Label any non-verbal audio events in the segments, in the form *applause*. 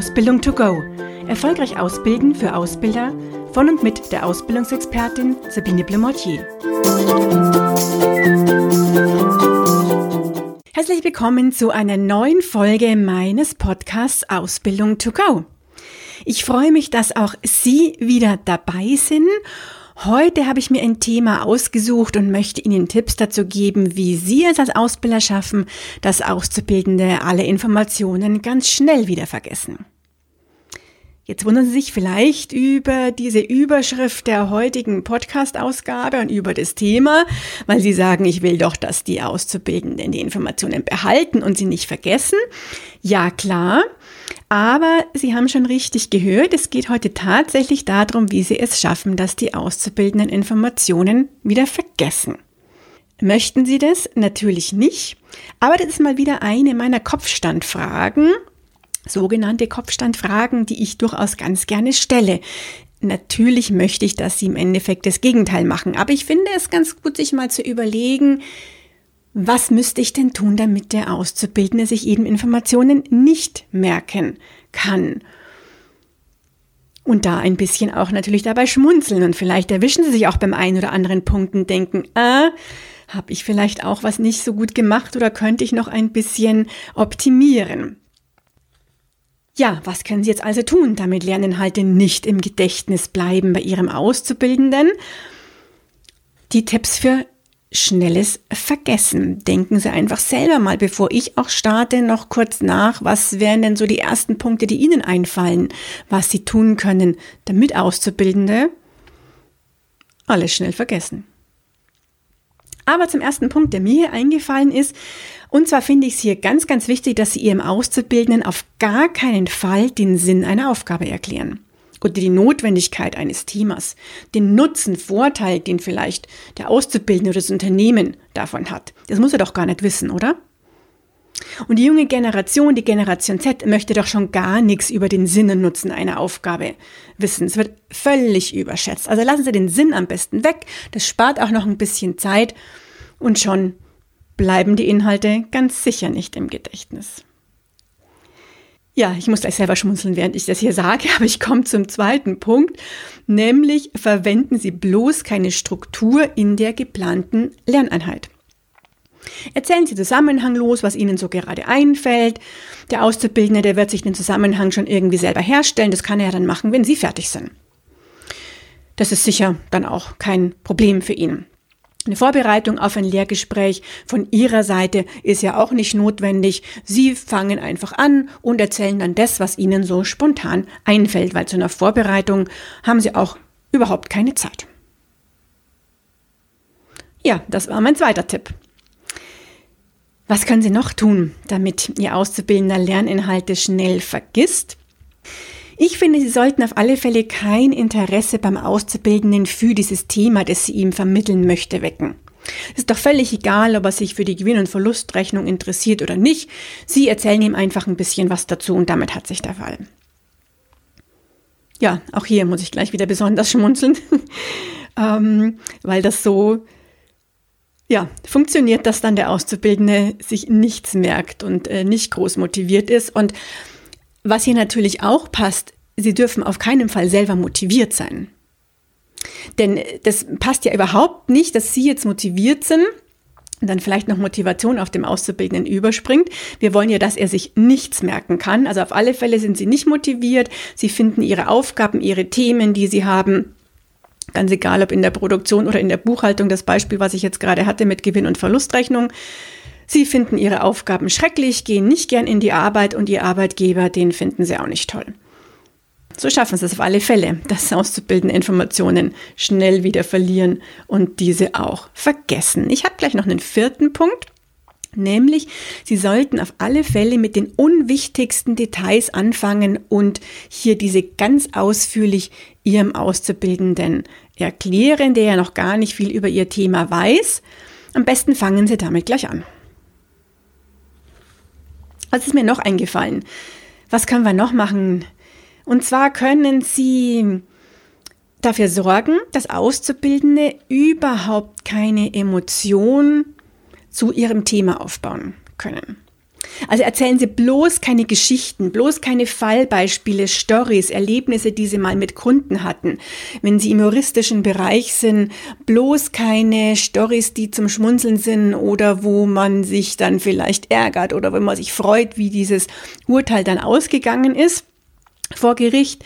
Ausbildung to go. Erfolgreich ausbilden für Ausbilder von und mit der Ausbildungsexpertin Sabine Blemortier. Herzlich willkommen zu einer neuen Folge meines Podcasts Ausbildung to go. Ich freue mich, dass auch Sie wieder dabei sind Heute habe ich mir ein Thema ausgesucht und möchte Ihnen Tipps dazu geben, wie Sie es als Ausbilder schaffen, dass Auszubildende alle Informationen ganz schnell wieder vergessen. Jetzt wundern Sie sich vielleicht über diese Überschrift der heutigen Podcast-Ausgabe und über das Thema, weil Sie sagen, ich will doch, dass die Auszubildenden die Informationen behalten und sie nicht vergessen. Ja, klar. Aber Sie haben schon richtig gehört, es geht heute tatsächlich darum, wie Sie es schaffen, dass die Auszubildenden Informationen wieder vergessen. Möchten Sie das? Natürlich nicht. Aber das ist mal wieder eine meiner Kopfstandfragen, sogenannte Kopfstandfragen, die ich durchaus ganz gerne stelle. Natürlich möchte ich, dass Sie im Endeffekt das Gegenteil machen, aber ich finde es ganz gut, sich mal zu überlegen, was müsste ich denn tun, damit der Auszubildende sich eben Informationen nicht merken kann? Und da ein bisschen auch natürlich dabei schmunzeln und vielleicht erwischen Sie sich auch beim einen oder anderen Punkt und denken, ah, habe ich vielleicht auch was nicht so gut gemacht oder könnte ich noch ein bisschen optimieren? Ja, was können Sie jetzt also tun, damit Lerninhalte nicht im Gedächtnis bleiben bei Ihrem Auszubildenden? Die Tipps für schnelles Vergessen. Denken Sie einfach selber mal, bevor ich auch starte, noch kurz nach, was wären denn so die ersten Punkte, die Ihnen einfallen, was Sie tun können, damit Auszubildende alles schnell vergessen. Aber zum ersten Punkt, der mir hier eingefallen ist, und zwar finde ich es hier ganz, ganz wichtig, dass Sie Ihrem Auszubildenden auf gar keinen Fall den Sinn einer Aufgabe erklären oder die Notwendigkeit eines Themas, den Nutzen, Vorteil, den vielleicht der Auszubildende oder das Unternehmen davon hat. Das muss er doch gar nicht wissen, oder? Und die junge Generation, die Generation Z, möchte doch schon gar nichts über den Sinn und Nutzen einer Aufgabe wissen. Es wird völlig überschätzt. Also lassen Sie den Sinn am besten weg. Das spart auch noch ein bisschen Zeit und schon bleiben die Inhalte ganz sicher nicht im Gedächtnis. Ja, ich muss gleich selber schmunzeln, während ich das hier sage, *laughs* aber ich komme zum zweiten Punkt, nämlich verwenden Sie bloß keine Struktur in der geplanten Lerneinheit. Erzählen Sie zusammenhanglos, was Ihnen so gerade einfällt. Der Auszubildende, der wird sich den Zusammenhang schon irgendwie selber herstellen. Das kann er dann machen, wenn Sie fertig sind. Das ist sicher dann auch kein Problem für ihn. Eine Vorbereitung auf ein Lehrgespräch von Ihrer Seite ist ja auch nicht notwendig. Sie fangen einfach an und erzählen dann das, was Ihnen so spontan einfällt, weil zu einer Vorbereitung haben Sie auch überhaupt keine Zeit. Ja, das war mein zweiter Tipp. Was können Sie noch tun, damit Ihr Auszubildender Lerninhalte schnell vergisst? Ich finde, Sie sollten auf alle Fälle kein Interesse beim Auszubildenden für dieses Thema, das Sie ihm vermitteln möchte, wecken. Es ist doch völlig egal, ob er sich für die Gewinn- und Verlustrechnung interessiert oder nicht. Sie erzählen ihm einfach ein bisschen was dazu und damit hat sich der Fall. Ja, auch hier muss ich gleich wieder besonders *laughs* schmunzeln, ähm, weil das so, ja, funktioniert, dass dann der Auszubildende sich nichts merkt und äh, nicht groß motiviert ist. Und was hier natürlich auch passt, Sie dürfen auf keinen Fall selber motiviert sein. Denn das passt ja überhaupt nicht, dass Sie jetzt motiviert sind und dann vielleicht noch Motivation auf dem Auszubildenden überspringt. Wir wollen ja, dass er sich nichts merken kann. Also auf alle Fälle sind Sie nicht motiviert. Sie finden Ihre Aufgaben, Ihre Themen, die Sie haben, ganz egal ob in der Produktion oder in der Buchhaltung, das Beispiel, was ich jetzt gerade hatte mit Gewinn- und Verlustrechnung, Sie finden Ihre Aufgaben schrecklich, gehen nicht gern in die Arbeit und Ihr Arbeitgeber, den finden Sie auch nicht toll. So schaffen Sie es auf alle Fälle, dass auszubildende Informationen schnell wieder verlieren und diese auch vergessen. Ich habe gleich noch einen vierten Punkt. Nämlich, Sie sollten auf alle Fälle mit den unwichtigsten Details anfangen und hier diese ganz ausführlich Ihrem Auszubildenden erklären, der ja noch gar nicht viel über Ihr Thema weiß. Am besten fangen Sie damit gleich an. Was ist mir noch eingefallen? Was können wir noch machen? Und zwar können Sie dafür sorgen, dass Auszubildende überhaupt keine Emotion zu ihrem Thema aufbauen können. Also erzählen Sie bloß keine Geschichten, bloß keine Fallbeispiele, Stories, Erlebnisse, die Sie mal mit Kunden hatten. Wenn Sie im juristischen Bereich sind, bloß keine Stories, die zum Schmunzeln sind oder wo man sich dann vielleicht ärgert oder wenn man sich freut, wie dieses Urteil dann ausgegangen ist vor Gericht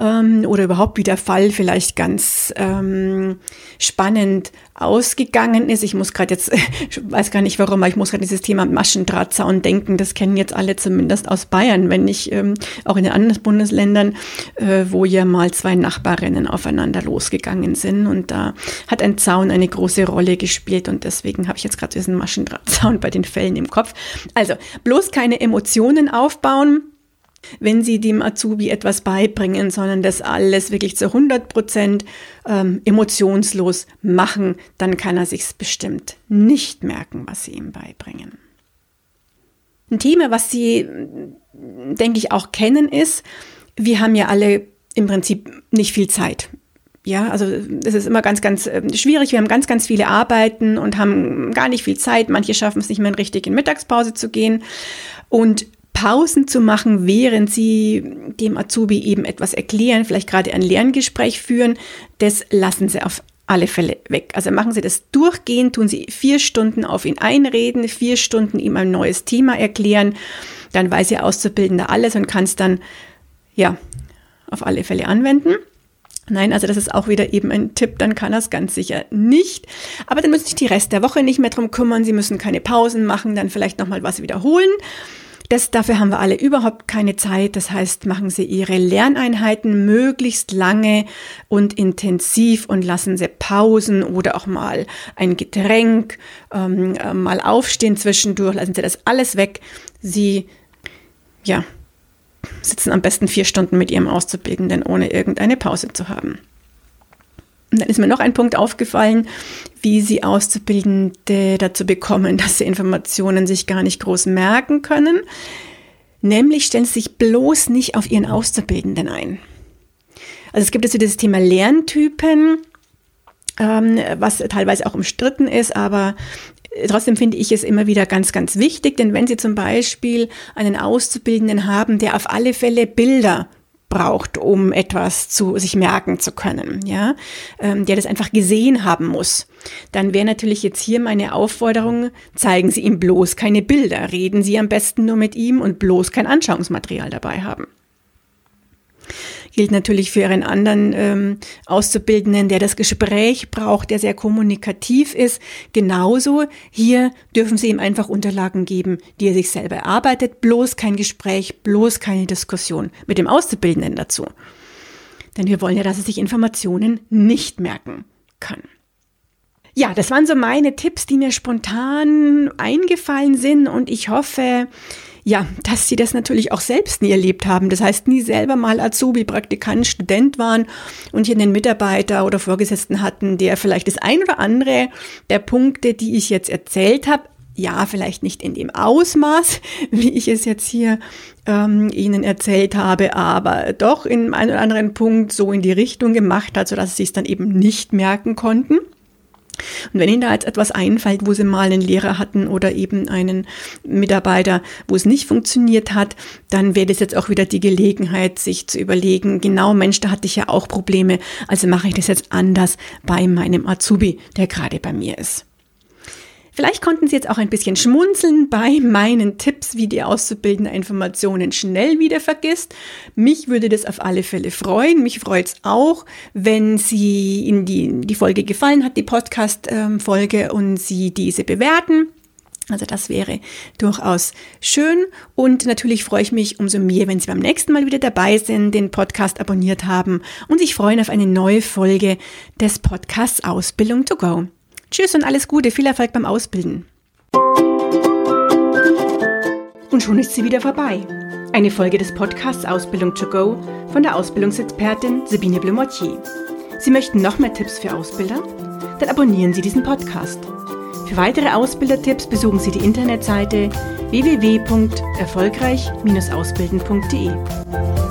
ähm, oder überhaupt wie der Fall vielleicht ganz ähm, spannend ausgegangen ist. Ich muss gerade jetzt, *laughs* ich weiß gar nicht warum, aber ich muss gerade dieses Thema Maschendrahtzaun denken. Das kennen jetzt alle zumindest aus Bayern, wenn nicht ähm, auch in den anderen Bundesländern, äh, wo ja mal zwei Nachbarinnen aufeinander losgegangen sind. Und da hat ein Zaun eine große Rolle gespielt und deswegen habe ich jetzt gerade diesen Maschendrahtzaun bei den Fällen im Kopf. Also bloß keine Emotionen aufbauen wenn Sie dem Azubi etwas beibringen, sondern das alles wirklich zu 100 Prozent ähm, emotionslos machen, dann kann er sich bestimmt nicht merken, was Sie ihm beibringen. Ein Thema, was Sie, denke ich, auch kennen, ist, wir haben ja alle im Prinzip nicht viel Zeit. Ja, also es ist immer ganz, ganz ähm, schwierig. Wir haben ganz, ganz viele Arbeiten und haben gar nicht viel Zeit. Manche schaffen es nicht mehr richtig in Mittagspause zu gehen. Und Pausen zu machen, während sie dem Azubi eben etwas erklären, vielleicht gerade ein Lerngespräch führen, das lassen sie auf alle Fälle weg. Also machen Sie das durchgehend, tun Sie vier Stunden auf ihn einreden, vier Stunden ihm ein neues Thema erklären, dann weiß Ihr Auszubildender alles und kann es dann, ja, auf alle Fälle anwenden. Nein, also das ist auch wieder eben ein Tipp, dann kann er es ganz sicher nicht. Aber dann müssen sich die Rest der Woche nicht mehr drum kümmern. Sie müssen keine Pausen machen, dann vielleicht nochmal was wiederholen. Das, dafür haben wir alle überhaupt keine Zeit. Das heißt, machen Sie Ihre Lerneinheiten möglichst lange und intensiv und lassen Sie Pausen oder auch mal ein Getränk, ähm, äh, mal aufstehen zwischendurch. Lassen Sie das alles weg. Sie, ja, sitzen am besten vier Stunden mit Ihrem Auszubildenden, ohne irgendeine Pause zu haben. Und dann ist mir noch ein Punkt aufgefallen, wie sie Auszubildende dazu bekommen, dass sie Informationen sich gar nicht groß merken können. Nämlich stellen sie sich bloß nicht auf ihren Auszubildenden ein. Also es gibt jetzt das Thema Lerntypen, ähm, was teilweise auch umstritten ist, aber trotzdem finde ich es immer wieder ganz, ganz wichtig, denn wenn Sie zum Beispiel einen Auszubildenden haben, der auf alle Fälle Bilder braucht, um etwas zu sich merken zu können, ja, ähm, der das einfach gesehen haben muss, dann wäre natürlich jetzt hier meine Aufforderung, zeigen Sie ihm bloß keine Bilder, reden Sie am besten nur mit ihm und bloß kein Anschauungsmaterial dabei haben gilt natürlich für Ihren anderen ähm, Auszubildenden, der das Gespräch braucht, der sehr kommunikativ ist. Genauso hier dürfen Sie ihm einfach Unterlagen geben, die er sich selber erarbeitet. Bloß kein Gespräch, bloß keine Diskussion mit dem Auszubildenden dazu. Denn wir wollen ja, dass er sich Informationen nicht merken kann. Ja, das waren so meine Tipps, die mir spontan eingefallen sind und ich hoffe, ja, dass sie das natürlich auch selbst nie erlebt haben. Das heißt, nie selber mal Azubi, Praktikant, Student waren und hier einen Mitarbeiter oder Vorgesetzten hatten, der vielleicht das ein oder andere der Punkte, die ich jetzt erzählt habe, ja, vielleicht nicht in dem Ausmaß, *laughs* wie ich es jetzt hier ähm, Ihnen erzählt habe, aber doch in einem oder anderen Punkt so in die Richtung gemacht hat, sodass Sie es dann eben nicht merken konnten. Und wenn Ihnen da jetzt etwas einfällt, wo Sie mal einen Lehrer hatten oder eben einen Mitarbeiter, wo es nicht funktioniert hat, dann wäre das jetzt auch wieder die Gelegenheit, sich zu überlegen, genau Mensch, da hatte ich ja auch Probleme, also mache ich das jetzt anders bei meinem Azubi, der gerade bei mir ist. Vielleicht konnten Sie jetzt auch ein bisschen schmunzeln bei meinen Tipps, wie die Auszubildende Informationen schnell wieder vergisst. Mich würde das auf alle Fälle freuen. Mich freut es auch, wenn Sie Ihnen die, die Folge gefallen hat, die Podcast-Folge, und Sie diese bewerten. Also das wäre durchaus schön und natürlich freue ich mich umso mehr, wenn Sie beim nächsten Mal wieder dabei sind, den Podcast abonniert haben und sich freuen auf eine neue Folge des Podcasts Ausbildung to go. Tschüss und alles Gute, viel Erfolg beim Ausbilden. Und schon ist sie wieder vorbei. Eine Folge des Podcasts Ausbildung to go von der Ausbildungsexpertin Sabine Blumotier. Sie möchten noch mehr Tipps für Ausbilder? Dann abonnieren Sie diesen Podcast. Für weitere Ausbildertipps besuchen Sie die Internetseite www.erfolgreich-ausbilden.de.